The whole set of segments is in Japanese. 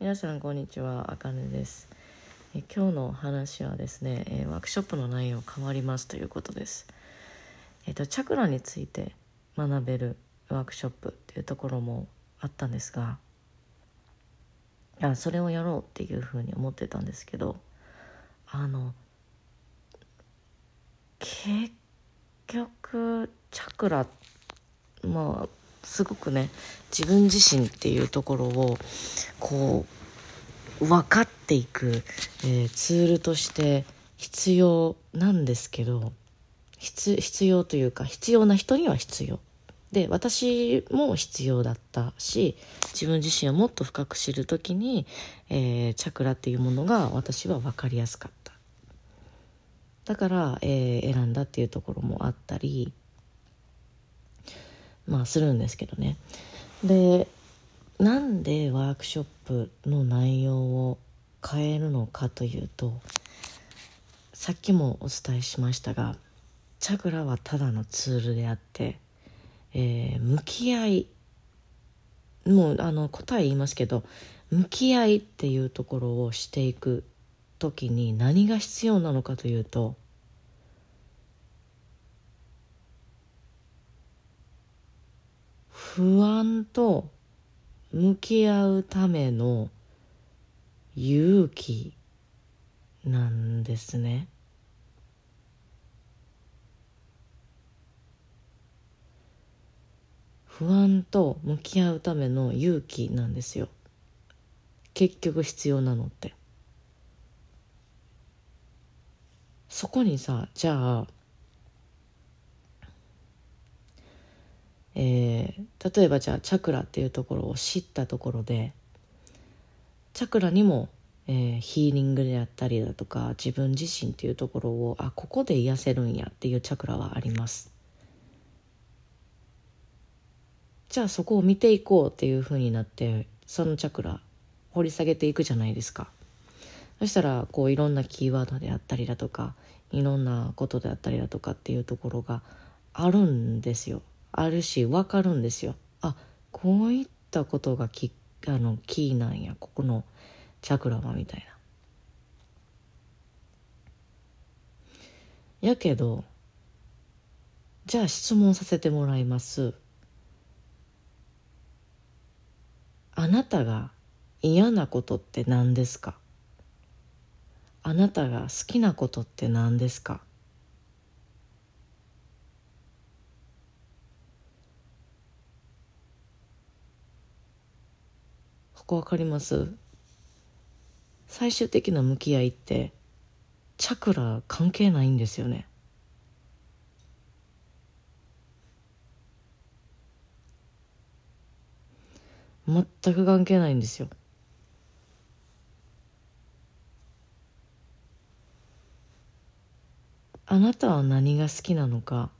皆さんこんにちはあかねです。え今日の話はですねえワークショップの内容変わりますということです。えっとチャクラについて学べるワークショップっていうところもあったんですがあそれをやろうっていうふうに思ってたんですけどあの結局チャクラまあすごくね自分自身っていうところをこう分かっていく、えー、ツールとして必要なんですけど必必要というか必要な人には必要。で私も必要だったし自分自身をもっと深く知る時に、えー、チャクラっていうものが私は分かりやすかった。だから、えー、選んだっていうところもあったりまあするんですけどね。でなんでワークショップの内容を変えるのかというとさっきもお伝えしましたがチャクラはただのツールであって、えー、向き合いもうあの答え言いますけど向き合いっていうところをしていく時に何が必要なのかというと不安と向き合うための勇気なんですね。不安と向き合うための勇気なんですよ。結局必要なのって。そこにさじゃあえー、例えばじゃあチャクラっていうところを知ったところでチャクラにも、えー、ヒーリングであったりだとか自分自身っていうところをあここで癒せるんやっていうチャクラはあります。じゃあそこを見ていこうっていうふうになってそのチャクラ掘り下げていくじゃないですか。そしたらこういろんなキーワードであったりだとかいろんなことであったりだとかっていうところがあるんですよ。あるし分かるんですよ。あこういったことがきあのキーなんや。ここのチャクラはみたいな。やけどじゃあ質問させてもらいます。あなたが嫌なことって何ですか？あなたが好きなことって何ですか？こ分かります？最終的な向き合いってチャクラ関係ないんですよね。全く関係ないんですよ。あなたは何が好きなのか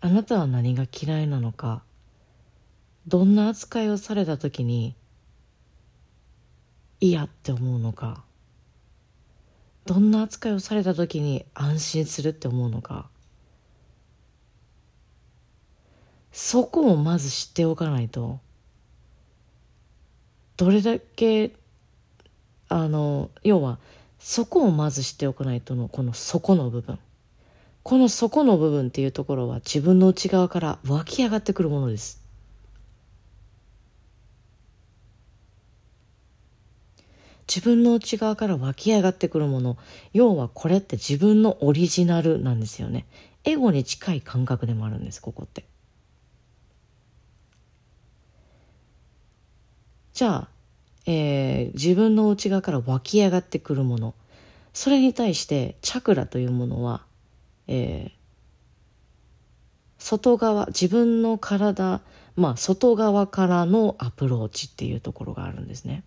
あなたは何が嫌いなのかどんな扱いをされた時に嫌って思うのかどんな扱いをされた時に安心するって思うのかそこをまず知っておかないとどれだけあの要はそこをまず知っておかないとのこの底の部分。この底の部分っていうところは自分の内側から湧き上がってくるものです。自分の内側から湧き上がってくるもの要はこれって自分のオリジナルなんですよねエゴに近い感覚でもあるんですここってじゃあ、えー、自分の内側から湧き上がってくるものそれに対してチャクラというものは、えー、外側自分の体まあ外側からのアプローチっていうところがあるんですね。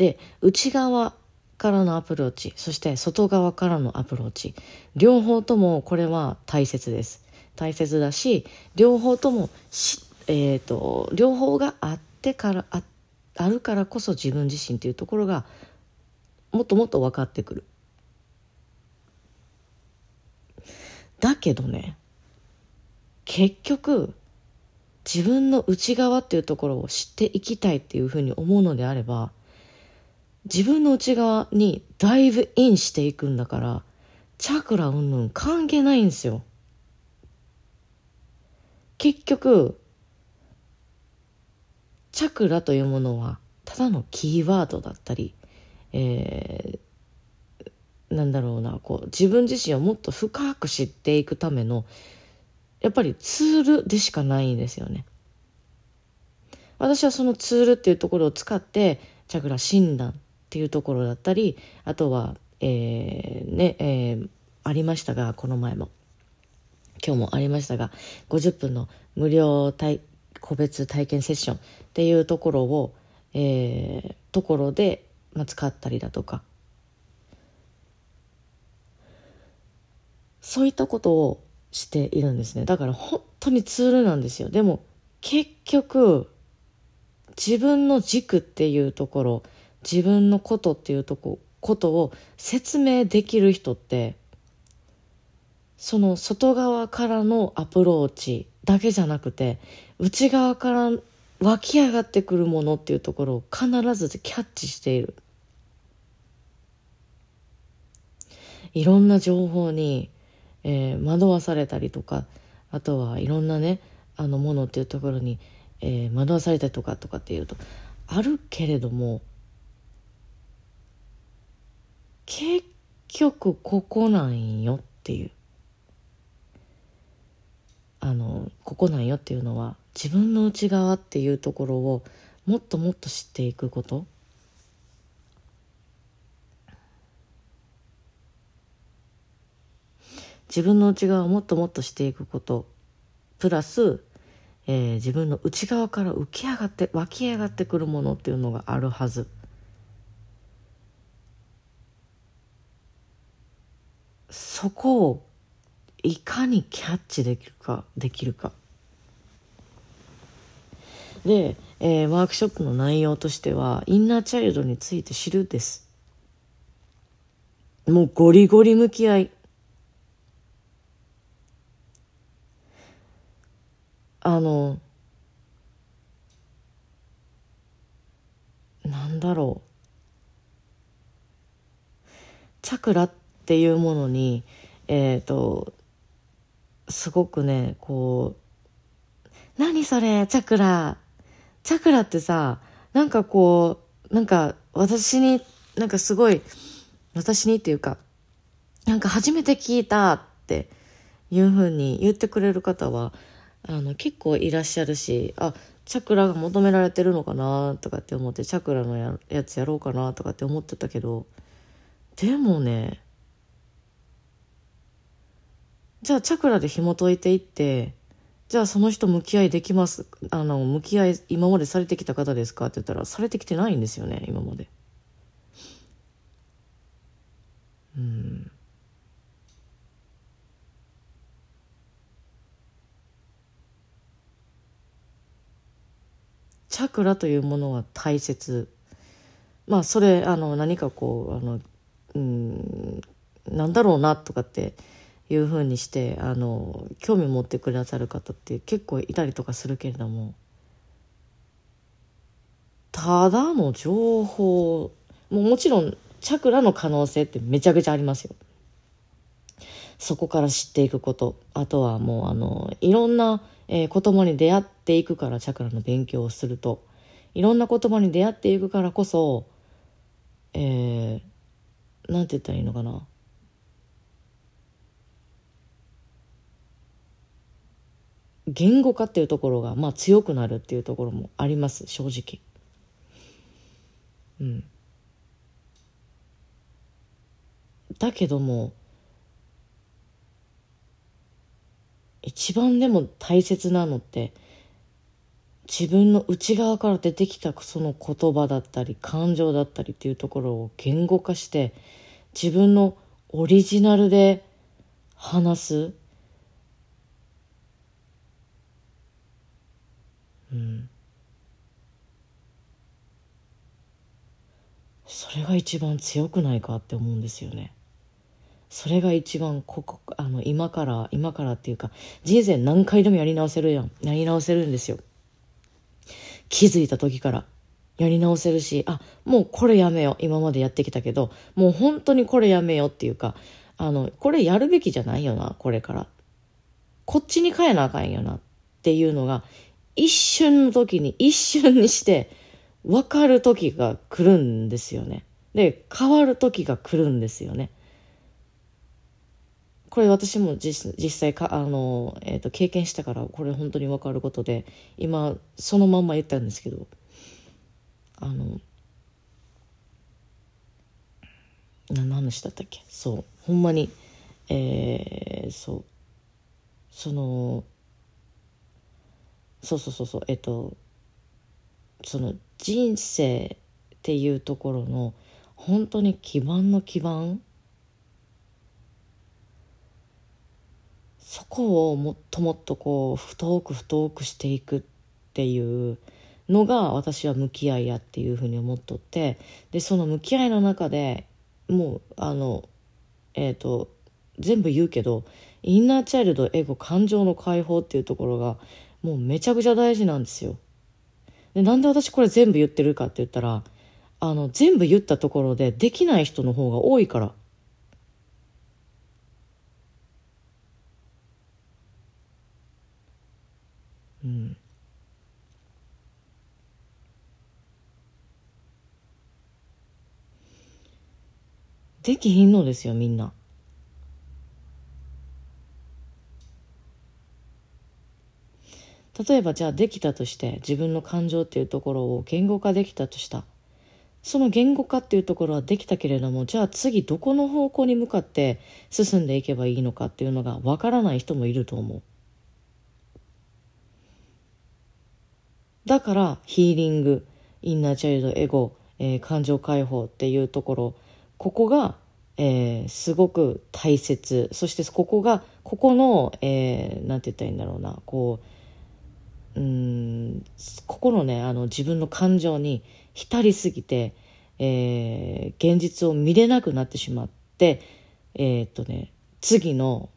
で内側からのアプローチそして外側からのアプローチ。両方ともこれは大切です。大切だし両方ともし、えーと、両方があってからああるからこそ自分自身というところがもっともっと分かってくる。だけどね結局自分の内側っていうところを知っていきたいっていうふうに思うのであれば自分の内側にダイブインしていくんだからチャクラうんぬん関係ないんですよ。結局チャクラというものはただのキーワードだったり、えー、なんだろうなこう自分自身をもっと深く知っていくためのやっぱりツールでしかないんですよね。私はそのツールっていうところを使ってチャクラ診断っていうところだったりあとは、えー、ね、えー、ありましたがこの前も。今日もありましたが50分の無料体個別体験セッションっていうところを、えー、ところで、まあ、使ったりだとか。そういったことをしているんですね。だから本当にツールなんですよ。でも結局自分の軸っていうところ自分のことっていうとこことを説明できる人ってその外側からのアプローチだけじゃなくて内側から湧き上がってくるものっていうところを必ずキャッチしている。いろんな情報にえー、惑わされたりとかあとはいろんなねあのものっていうところに、えー、惑わされたりとかとかっていうとあるけれども結局ここなんよっていう。あのここなんよっていうのは自分の内側っていうところをもっともっと知っていくこと。自分の内側をもっともっとしていくこと。プラス、えー、自分の内側から浮き上がって湧き上がってくるものっていうのがあるはず。そこをいかにキャッチできるかできるか。で、えー、ワークショップの内容としてはインナーチャイルドについて知るです。もうゴリゴリ向き合い。あのなんだろう。チャクラってていうものにえっ、ー、とすごくねこう「何それチャクラ」チャクラってさなんかこうなんか私になんかすごい私にっていうかなんか初めて聞いたっていうふうに言ってくれる方はあの結構いらっしゃるしあチャクラが求められてるのかなとかって思ってチャクラのややつやろうかなとかって思ってたけどでもねじゃあチャクラで紐解いていってじゃあその人向き合いできますあの向き合い今までされてきた方ですか？って言ったらされてきてないんですよね今まで。うん。チャクラというものは大切。まあそれあの何かこうあのうんなんだろうなとかっていうふうにしてあの興味持ってくださる方って結構いたりとかするけれどもただの情報ももちろんチャクラの可能性ってめちゃくちゃありますよ。そこから知っていくこと。あとはもうあのいろんなえー、言葉に出会っていくからチャクラの勉強をすると。いろんな言葉に出会っていくからこそえー、なんて言ったらいいのかな。言語化っていうところがまあ強くなるっていうところもあります正直。うん。だけども一番でも大切なのって自分の内側から出てきたその言葉だったり感情だったりっていうところを言語化して自分のオリジナルで話す、うん、それが一番強くないかって思うんですよね。それが一番ここあの今から今からっていうか人生何回でもやり直せるやん。やり直せるんですよ。気づいた時から。やり直せるしあもうこれやめよう。今までやってきたけどもう本当にこれやめようっていうかあのこれやるべきじゃないよなこれから。こっちに変えなあかんよなっていうのが一瞬の時に一瞬にして分かる時が来るんですよね。で変わる時が来るんですよね。これ私も実際かあの、えーと経験したからこれ本当に分かることで今そのまんま言ったんですけどあの何の話だったっけ？そうほんまにえー、そうそのそうそうそうそうえっとその人生っていうところの本当に基盤の基盤そこをもっともっとこう太く太くしていくっていうのが私は向き合いやっていうふうに思っとってでその向き合いの中でもうあのえっ、ー、と全部言うけどインナーチャイルドエゴ感情の解放っていうところがもうめちゃくちゃ大事なんですよ。でなんで私これ全部言ってるかって言ったらあの全部言ったところでできない人の方が多いから。うん。できひんのですよみんな。例えばじゃあできたとして自分の感情っていうところを言語化できたとした。その言語化っていうところはできたけれどもじゃあ次どこの方向に向かって進んでいけばいいのかっていうのがわからない人もいると思う。だからヒーリングインナーチャイルドエゴ、えー、感情解放っていうところここが、えー、すごく大切。そしてここがここの、えー、なんて言ったらいいんだろうな。こううんここのねあの自分の感情に浸りすぎて、えー、現実を見れなくなってしまってえー、っとね次の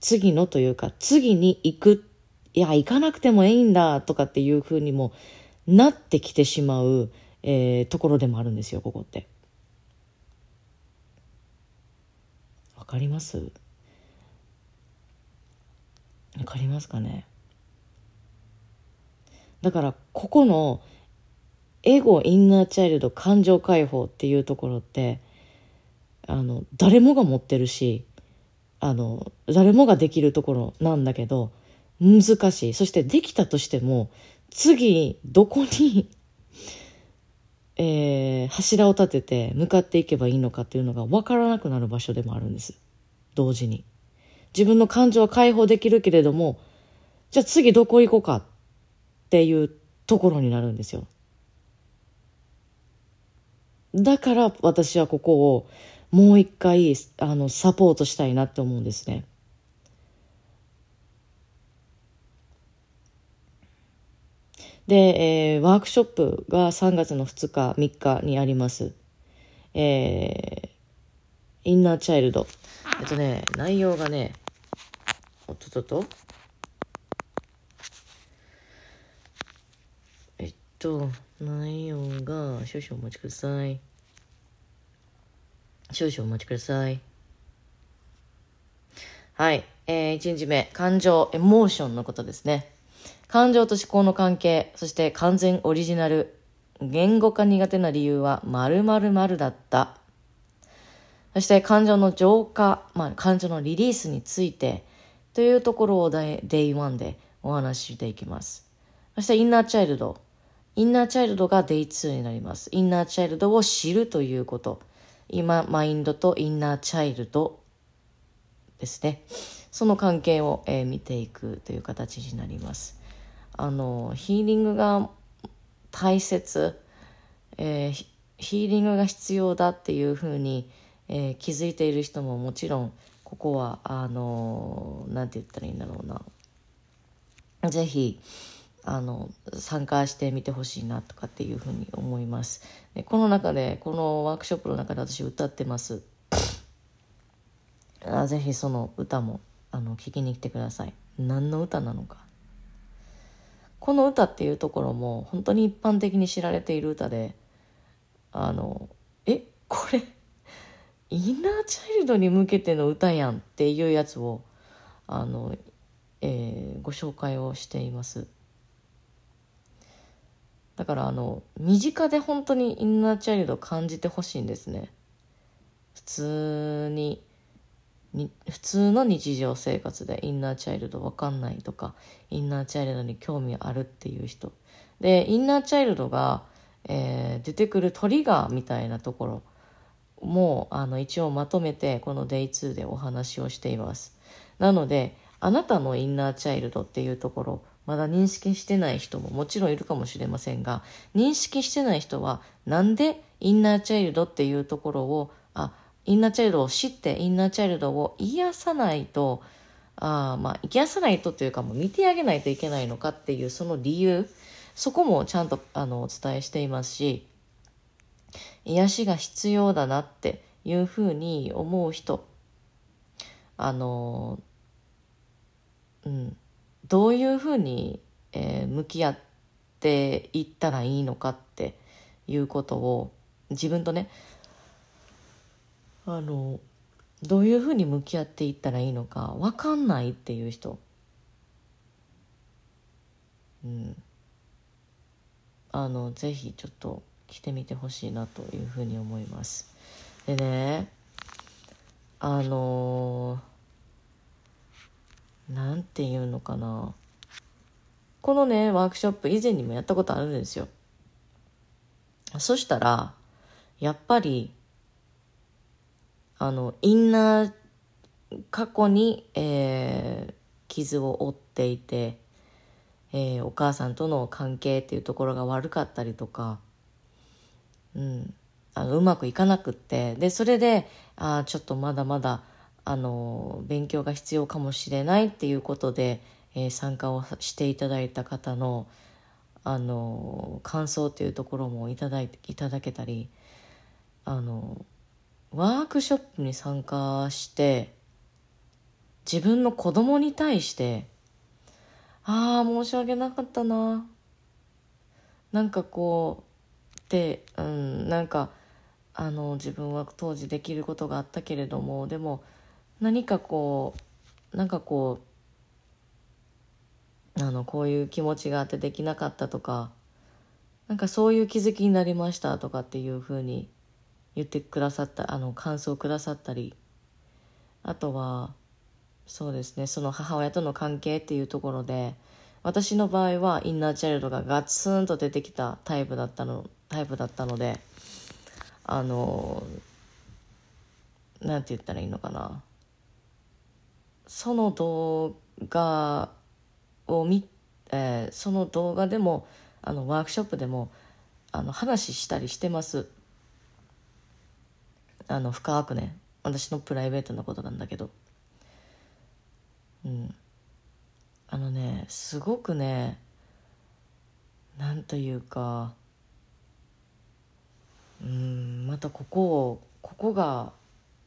次のというか次に行くいや行かなくてもいいんだとかっていうふうにもなってきてしまう、えー、ところでもあるんですよここって。わかります？わかりますかね？だからここのエゴインナーチャイルド感情解放っていうところってあの誰もが持ってるしあの誰もができるところなんだけど難しい。そしてできたとしても次どこにえー、柱を立てて向かっていけばいいのかっていうのが分からなくなる場所でもあるんです。同時に。自分の感情は解放できるけれどもじゃあ次どこ行こうかっていうところになるんですよだから私はここをもう一回あのサポートしたいなって思うんですねで、えー、ワークショップが3月の2日、3日にあります。えー、インナーチャイルド。えっとね、内容がね、おっとっと。っと、と内容が、少々お待ちください。少々お待ちください。はい。えー、1日目、感情、エモーションのことですね。感情と思考の関係、そして完全オリジナル。言語化苦手な理由は〇〇〇だった。そして感情の浄化、まあ、感情のリリースについてというところを Day 1でお話ししていきます。そしてインナーチャイルド。インナーチャイルドが Day 2になります。インナーチャイルドを知るということ。今、マインドとインナーチャイルドですね。その関係を、えー、見ていくという形になります。あのヒーリングが大切、えー、ヒーリングが必要だっていうふうに、えー、気づいている人ももちろんここはあのなんて言ったらいいんだろうな是非あの参加してみてほしいなとかっていうふうに思います。でこの中でこのワークショップの中で私歌ってます。あぜひその歌もあの聞きに来てください。何の歌なのか。この歌っていうところも本当に一般的に知られている歌であのえこれインナーチャイルドに向けての歌やんっていうやつをあの、えー、ご紹介をしています。だからあの身近で本当にインナーチャイルドを感じてほしいんですね。普通にに普通の日常生活でインナーチャイルドわかんないとかインナーチャイルドに興味あるっていう人。でインナーチャイルドが、えー、出てくるトリガーみたいなところもあの一応まとめてこの Day2 でお話をしています。なのであなたのインナーチャイルドっていうところまだ認識してない人ももちろんいるかもしれませんが認識してない人はなんでインナーチャイルドっていうところをあインナーチャイルドを知ってインナーチャイルドを癒さないとあまあ癒さないとというかもう見てあげないといけないのかっていうその理由そこもちゃんとあのお伝えしていますし癒しが必要だなっていうふうに思う人あのうん。どういうふうに、えー、向き合っていったらいいのかっていうことを自分とねあのどういうふうに向き合っていったらいいのか分かんないっていう人。うん。あのぜひちょっと来てみてほしいなというふうに思います。でねあのなんていうのかな。このねワークショップ以前にもやったことあるんですよ。そしたらやっぱりあのインナー過去に、えー、傷を負っていて、えー、お母さんとの関係っていうところが悪かったりとか、うん、あのうまくいかなくってでそれであちょっとまだまだあの勉強が必要かもしれないっていうことで、えー、参加をしていただいた方のあの感想っていうところもいただいいただけたりあのワークショップに参加して自分の子供に対してああ申し訳なかったな。なんかこうでうんなんかあの自分は当時できることがあったけれどもでも何かこうなんかこうあのこういう気持ちがあってできなかったとかなんかそういう気づきになりましたとかっていうふうに言ってくださったあの感想をくださったりあとはそうですねその母親との関係っていうところで私の場合はインナーチャイルドがガツンと出てきたタイプだったのタイプだったのであのなんて言ったらいいのかな。その動画を見、えー、その動画でもあのワークショップでもあの話したりしてます。あの深くね。私のプライベートなことなんだけど。うん。あのねすごくねなんというかうんまたここをここが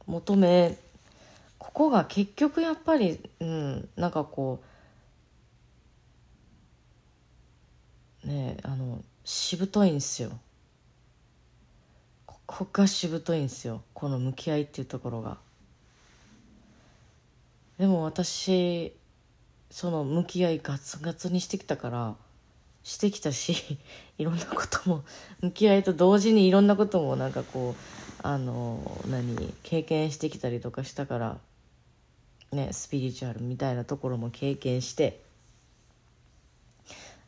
求めここが結局やっぱりうんなんかこうねあのしぶといんですよ。ここがしぶといんですよ。この向き合いっていうところが。でも私その向き合いガツガツにしてきたからしてきたし いろんなことも向き合いと同時にいろんなこともなんかこうあの何経験してきたりとかしたから。ねスピリチュアルみたいなところも経験して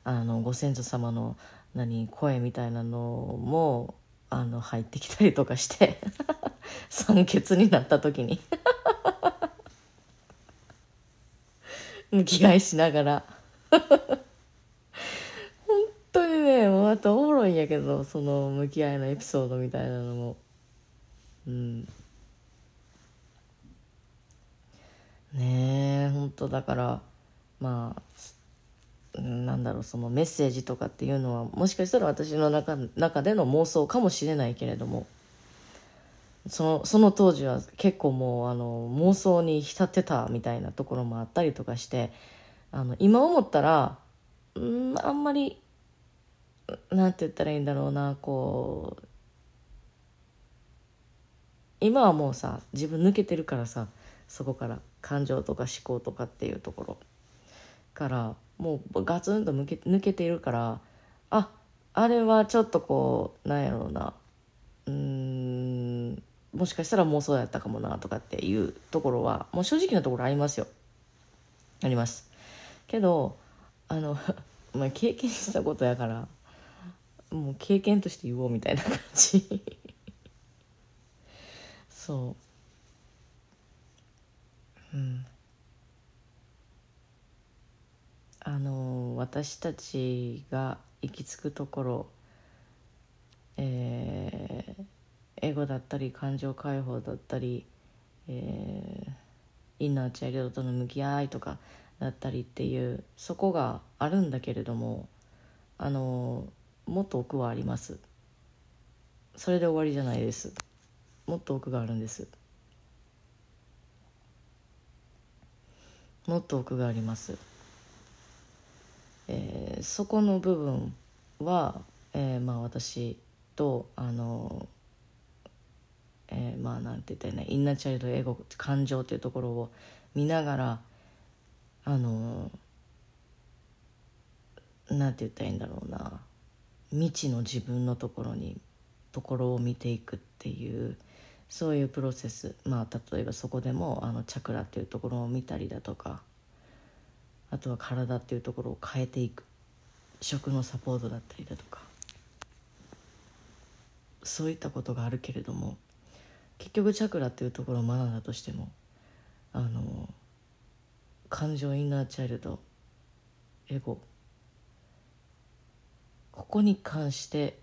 あのご先祖様の何声みたいなのもあの入ってきたりとかして 酸欠になった時に向き合いしながら。本当にねまたおもろいんやけどその向き合いのエピソードみたいなのも。うん。だからまあなんだろうそのメッセージとかっていうのはもしかしたら私の中中での妄想かもしれないけれどもそのその当時は結構もうあの妄想に浸ってたみたいなところもあったりとかしてあの今思ったらんあんまりなんて言ったらいいんだろうなこう今はもうさ自分抜けてるからさそこから。感情とか思考とかっていうところからもうガツンと抜け抜けているからああれはちょっとこうなんやろうなうんもしかしたら妄想やったかもなとかっていうところはもう正直なところありますよ。あります。けどあの まあ経験したことやからもう経験として言おうみたいな感じ。そう。うん。あの私たちが行き着くところえー、エゴだったり感情解放だったり、えー、インナーチャイルドとの向き合いとかだったりっていうそこがあるんだけれどもあのもっと奥はあります。それで終わりじゃないです。もっと奥があるんです。もっと奥があります、えー、そこの部分は、えー、まあ私とあのえー、まあなんて言ったらいいねインナーチャイルドエゴ感情っていうところを見ながらあのなんて言ったらいいんだろうな未知の自分のところにところを見ていくっていうそういうプロセスまあ例えばそこでもあのチャクラっていうところを見たりだとかあとは体っていうところを変えていく。食のサポートだったりだとか。そういったことがあるけれども結局チャクラっていうところを学んだとしてもあの感情インナーチャイルドエゴここに関して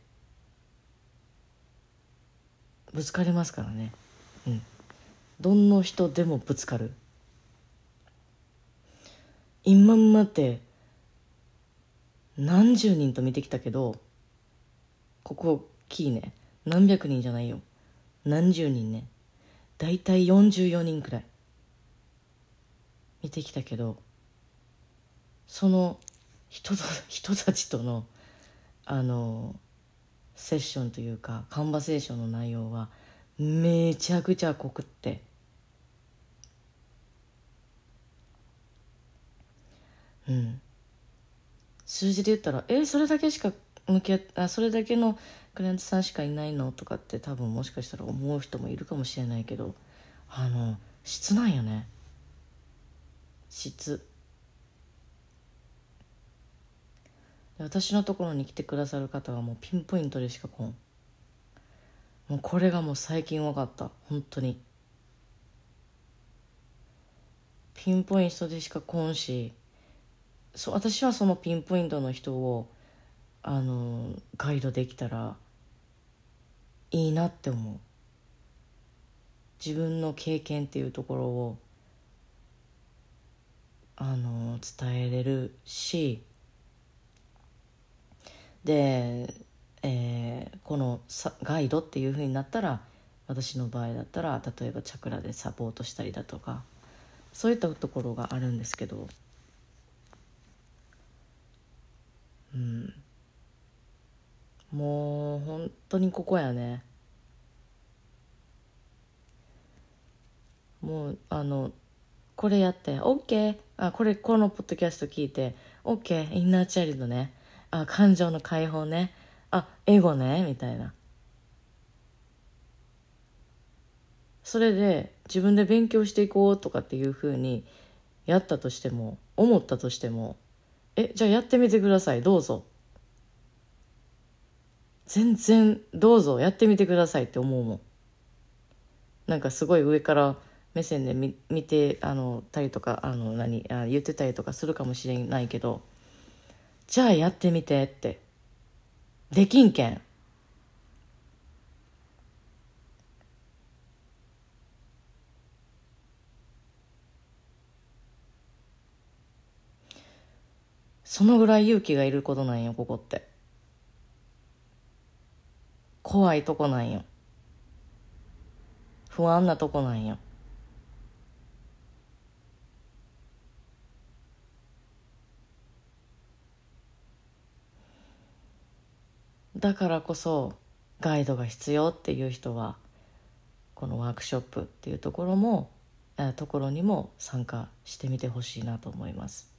ぶつかりますからね。うん。どんな人でもぶつかる。今まで何十人と見てきたけどここキーね。何百人じゃないよ。何十人ね。大体44人くらい。見てきたけどその人人たちとのあのセッションというかカンバセーションの内容はめちゃくちゃ濃くって。うん。数字で言ったら「えそれだけしか向き合あそれだけのクライアントさんしかいないの?」とかって多分もしかしたら思う人もいるかもしれないけどあの質なんよね。質。私のところに来てくださる方はもうピンポイントでしか来ん。もうこれがもう最近分かった。本当に。ピンポイントでしか来んしそ私はそのピンポイントの人をあのガイドできたらいいなって思う。自分の経験っていうところをあの伝えれるしで、えー、このガイドっていうふうになったら私の場合だったら例えばチャクラでサポートしたりだとかそういったところがあるんですけど。うん。もう本当にここやね。もうあのこれやって OK あこれこのポッドキャスト聞いて OK インナーチャイルドね。あ感情の解放ね。あエゴね。みたいな。それで自分で勉強していこうとかっていうふうにやったとしても思ったとしてもえじゃあやってみてください。どうぞ。全然どうぞ。やってみてください。って思うもん。なんかすごい上から目線で見見てあのたりとかあの何あ言ってたりとかするかもしれないけど。じゃあやってみてって。できんけん。そのぐらい勇気がいることなんよここって。怖いとこなんよ。不安なとこなんよ。だからこそガイドが必要っていう人はこのワークショップっていうところもところにも参加してみてほしいなと思います。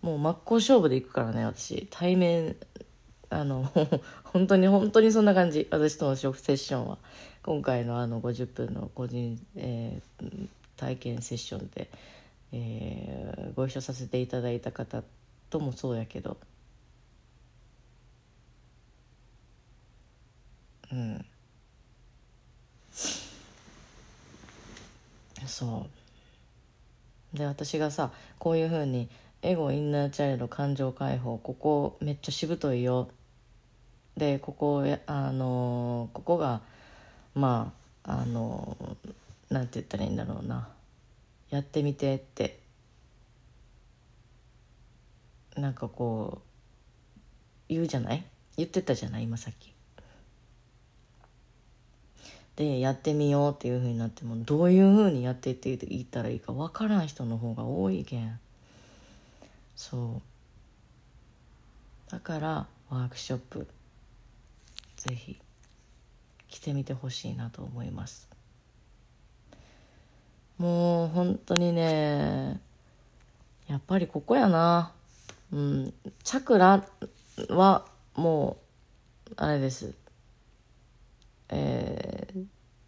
もう真っ向勝負でいくからね私。対面あの 本当に本当にそんな感じ。私とのセッションは。今回のあの50分の個人、えー、体験セッションで、えー、ご一緒させていただいた方ともそうやけど。うん。そう。で私がさこういうふうにエゴインナーチャイルド感情解放ここめっちゃしぶといよ。でここあのここがまああのなんて言ったらいいんだろうな。やってみてって。なんかこう言うじゃない？言ってたじゃない？今さっき。でやってみようっていうふうになってもどういうふうにやっていっていったらいいか分からん人の方が多いけん。そう。だからワークショップぜひ来てみてほしいなと思います。もう本当にねやっぱりここやな。うんチャクラはもうあれです。えー、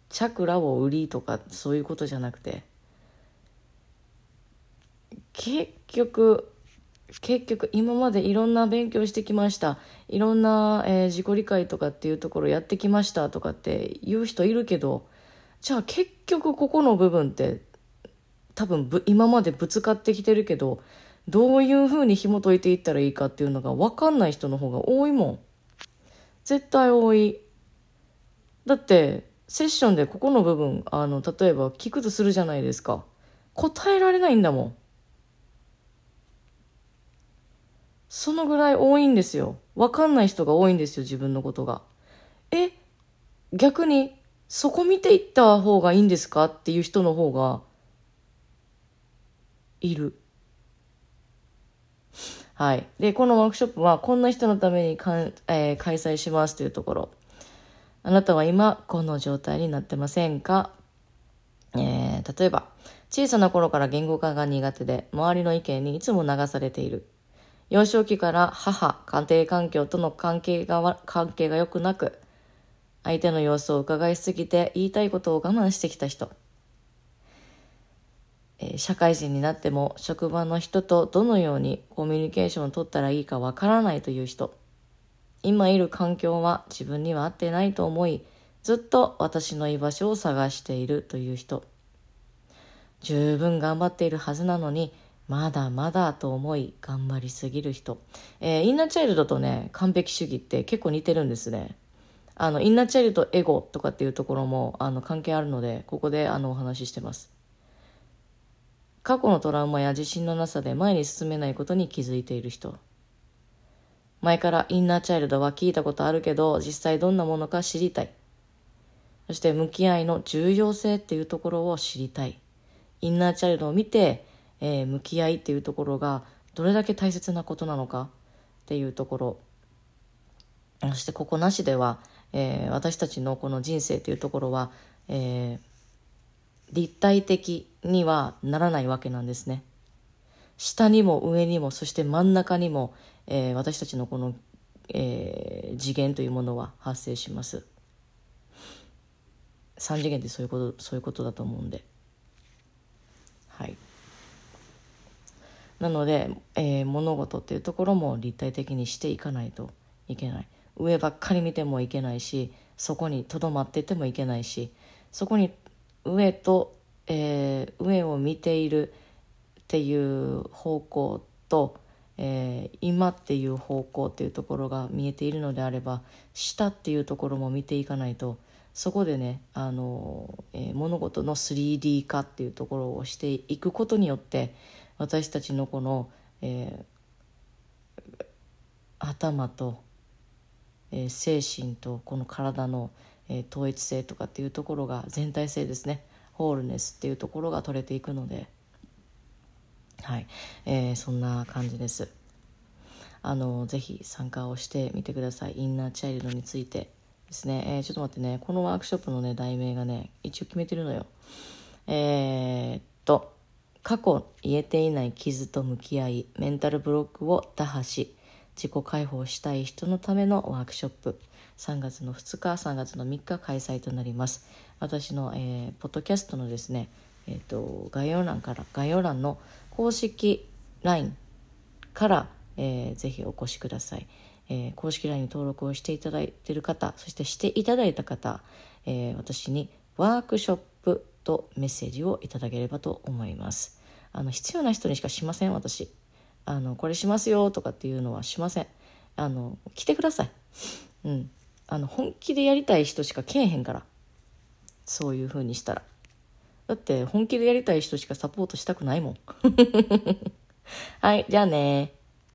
チャクラを売りとかそういうことじゃなくて結局結局今までいろんな勉強してきました。いろんな、えー、自己理解とかっていうところやってきましたとかって言う人いるけどじゃあ結局ここの部分って多分ぶ今までぶつかってきてるけどどういうふうに紐解いていったらいいかっていうのが分かんない人の方が多いもん絶対多いだってセッションでここの部分あの例えば聞くとするじゃないですか答えられないんだもんそのぐらい多いんですよ。わかんない人が多いんですよ、自分のことが。え、逆に、そこ見ていった方がいいんですかっていう人の方が、いる。はい。で、このワークショップは、こんな人のためにかん、えー、開催しますというところ。あなたは今、この状態になってませんか？えー、例えば、小さな頃から言語化が苦手で、周りの意見にいつも流されている。幼少期から母、家庭環境との関係が関係が良くなく、相手の様子を伺いすぎて言いたいことを我慢してきた人。えー、社会人になっても職場の人とどのようにコミュニケーションを取ったらいいかわからないという人。今いる環境は自分には合ってないと思い、ずっと私の居場所を探しているという人。十分頑張っているはずなのにまだまだと思い頑張りすぎる人、えー、インナーチャイルドとね完璧主義って結構似てるんですねあのインナーチャイルドエゴとかっていうところもあの関係あるのでここであのお話ししてます。過去のトラウマや自信のなさで前に進めないことに気づいている人。前からインナーチャイルドは聞いたことあるけど実際どんなものか知りたい。そして向き合いの重要性っていうところを知りたい。インナーチャイルドを見てえー、向き合いっていうところがどれだけ大切なことなのかっていうところ。そしてここなしでは、えー、私たちのこの人生というところは、えー、立体的にはならないわけなんですね。下にも上にもそして真ん中にも、えー、私たちのこの、えー、次元というものは発生します。3次元ってそういうことそういうことだと思うんで。はい。なので、えー、物事っていうところも立体的にしていかないといけない上ばっかり見てもいけないしそこにとどまっててもいけないしそこに上と、えー、上を見ているっていう方向と、えー、今っていう方向っていうところが見えているのであれば下っていうところも見ていかないとそこでねあの、えー、物事の 3D 化っていうところをしていくことによって私たちのこの、えー、頭とえー、精神とこの体の、えー、統一性とかっていうところが全体性ですね。ホールネスっていうところが取れていくので。はい、えー、そんな感じです。あのぜひ参加をしてみてください。インナーチャイルドについてですね、えー、ちょっと待ってね。このワークショップのね題名がね一応決めてるのよ。えー、っと過去言えていない傷と向き合いメンタルブロックを打破し自己解放したい人のためのワークショップ。3月の2日3月の3日開催となります。私の、えー、ポッドキャストのですね、えーと、概要欄から概要欄の公式 LINE から、えー、ぜひお越しください、えー、公式 LINE に登録をしていただいている方そしてしていただいた方、えー、私にワークショップとメッセージをいただければと思います。あの必要な人にしかしません私。あのこれしますよとかっていうのはしません。あの来てください。うん。あの本気でやりたい人しかけえへんから。そういうふうにしたら。だって本気でやりたい人しかサポートしたくないもん。はいじゃあね。